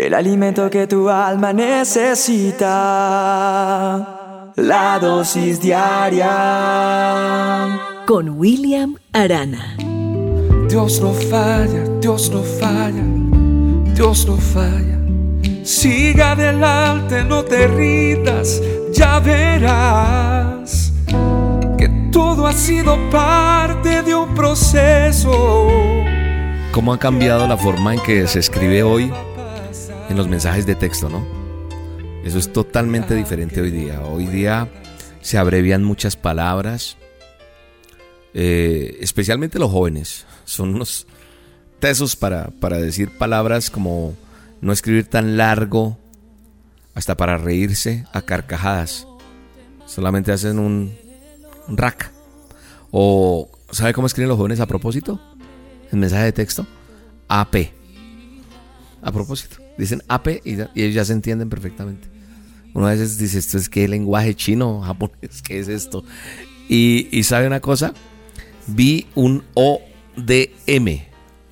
el alimento que tu alma necesita. La dosis diaria con William Arana. Dios no falla, Dios no falla, Dios no falla. Siga adelante, no te rindas, ya verás que todo ha sido parte de un proceso. ¿Cómo ha cambiado la forma en que se escribe hoy en los mensajes de texto, no? Eso es totalmente diferente hoy día. Hoy día se abrevian muchas palabras, eh, especialmente los jóvenes. Son unos tesos para, para decir palabras como no escribir tan largo, hasta para reírse a carcajadas. Solamente hacen un, un rack. O, ¿sabe cómo escriben los jóvenes a propósito? En mensaje de texto. AP. A propósito. Dicen AP y, ellos ya se entienden perfectamente. Uno a veces dice, esto es que lenguaje chino, japonés, ¿qué es esto? Y, y sabe una cosa, vi un ODM,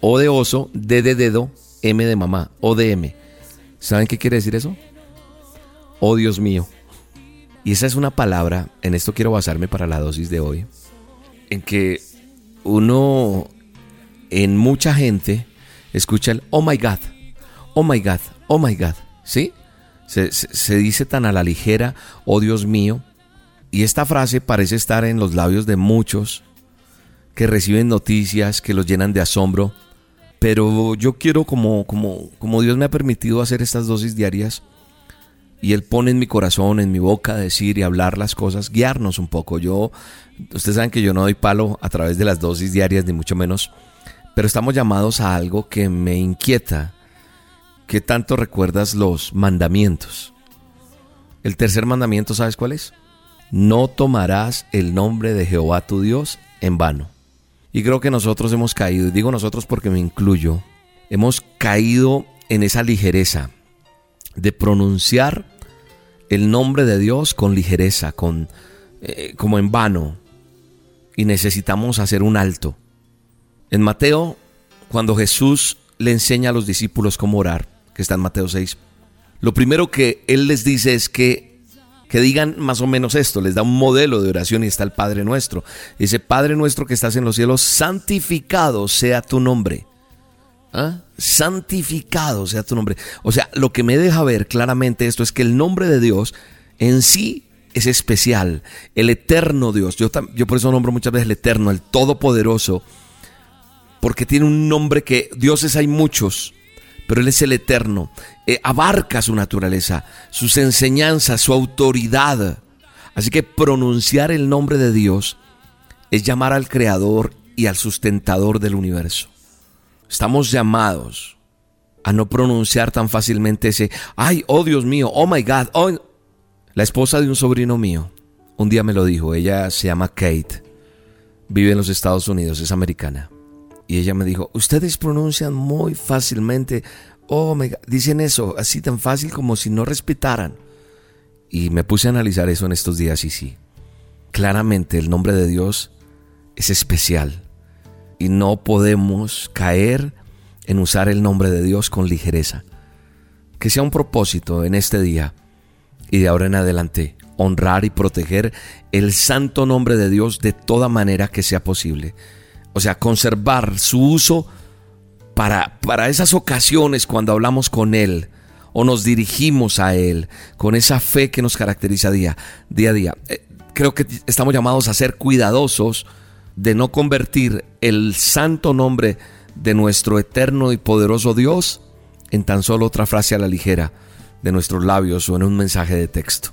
O de oso, D de dedo, M de mamá, ODM. ¿Saben qué quiere decir eso? Oh Dios mío. Y esa es una palabra, en esto quiero basarme para la dosis de hoy, en que uno, en mucha gente, escucha el oh my God oh my God, oh my God, ¿sí? Se, dice tan a la ligera, oh Dios mío, y esta frase parece estar en los labios de muchos que reciben noticias que los llenan de asombro, pero yo quiero como, como, como Dios me ha permitido hacer estas dosis diarias, y Él pone en mi corazón, en mi boca, decir y hablar las cosas, guiarnos un poco. Yo, ustedes saben que yo no doy palo a través de las dosis diarias, ni mucho menos, pero estamos llamados a algo que me inquieta, ¿Qué tanto recuerdas los mandamientos? El tercer mandamiento, ¿sabes cuál es? No tomarás el nombre de Jehová tu Dios en vano. Y creo que nosotros hemos caído, y digo nosotros porque me incluyo, hemos caído en esa ligereza de pronunciar el nombre de Dios con ligereza, con eh, como en vano. Y necesitamos hacer un alto. En Mateo, cuando Jesús le enseña a los discípulos cómo orar, que está en Mateo 6, lo primero que él les dice es que, que digan más o menos esto, les da un modelo de oración y está el Padre nuestro. Dice, Padre nuestro que estás en los cielos, santificado sea tu nombre. ¿Ah? Santificado sea tu nombre. O sea, lo que me deja ver claramente esto es que el nombre de Dios en sí es especial, el eterno Dios. Yo, yo por eso nombro muchas veces el eterno, el todopoderoso, porque tiene un nombre que dioses hay muchos, pero Él es el eterno. Eh, abarca su naturaleza, sus enseñanzas, su autoridad. Así que pronunciar el nombre de Dios es llamar al Creador y al sustentador del universo. Estamos llamados a no pronunciar tan fácilmente ese, ay, oh Dios mío, oh my God, oh. La esposa de un sobrino mío un día me lo dijo, ella se llama Kate, vive en los Estados Unidos, es americana. Y ella me dijo, ustedes pronuncian muy fácilmente, oh, dicen eso así tan fácil como si no respetaran. Y me puse a analizar eso en estos días y sí, claramente el nombre de Dios es especial y no podemos caer en usar el nombre de Dios con ligereza. Que sea un propósito en este día y de ahora en adelante honrar y proteger el santo nombre de Dios de toda manera que sea posible o sea, conservar su uso para, para esas ocasiones cuando hablamos con Él o nos dirigimos a Él con esa fe que nos caracteriza día, día a día. Eh, creo que estamos llamados a ser cuidadosos de no convertir el santo nombre de nuestro eterno y poderoso Dios en tan solo otra frase a la ligera de nuestros labios o en un mensaje de texto.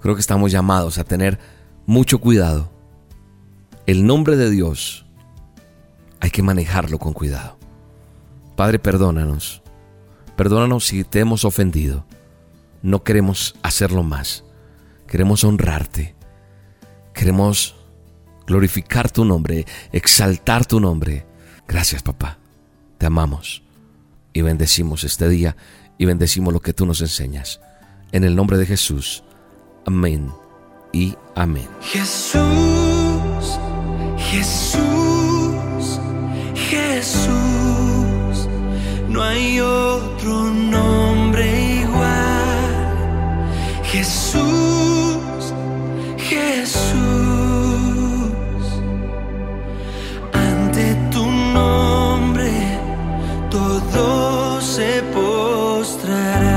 Creo que estamos llamados a tener mucho cuidado. El nombre de Dios hay que manejarlo con cuidado. Padre, perdónanos. Perdónanos si te hemos ofendido. No queremos hacerlo más. Queremos honrarte. Queremos glorificar tu nombre, exaltar tu nombre. Gracias, papá. Te amamos y bendecimos este día y bendecimos lo que tú nos enseñas. En el nombre de Jesús. Amén y amén. Jesús, ante tu nombre todo se postrará.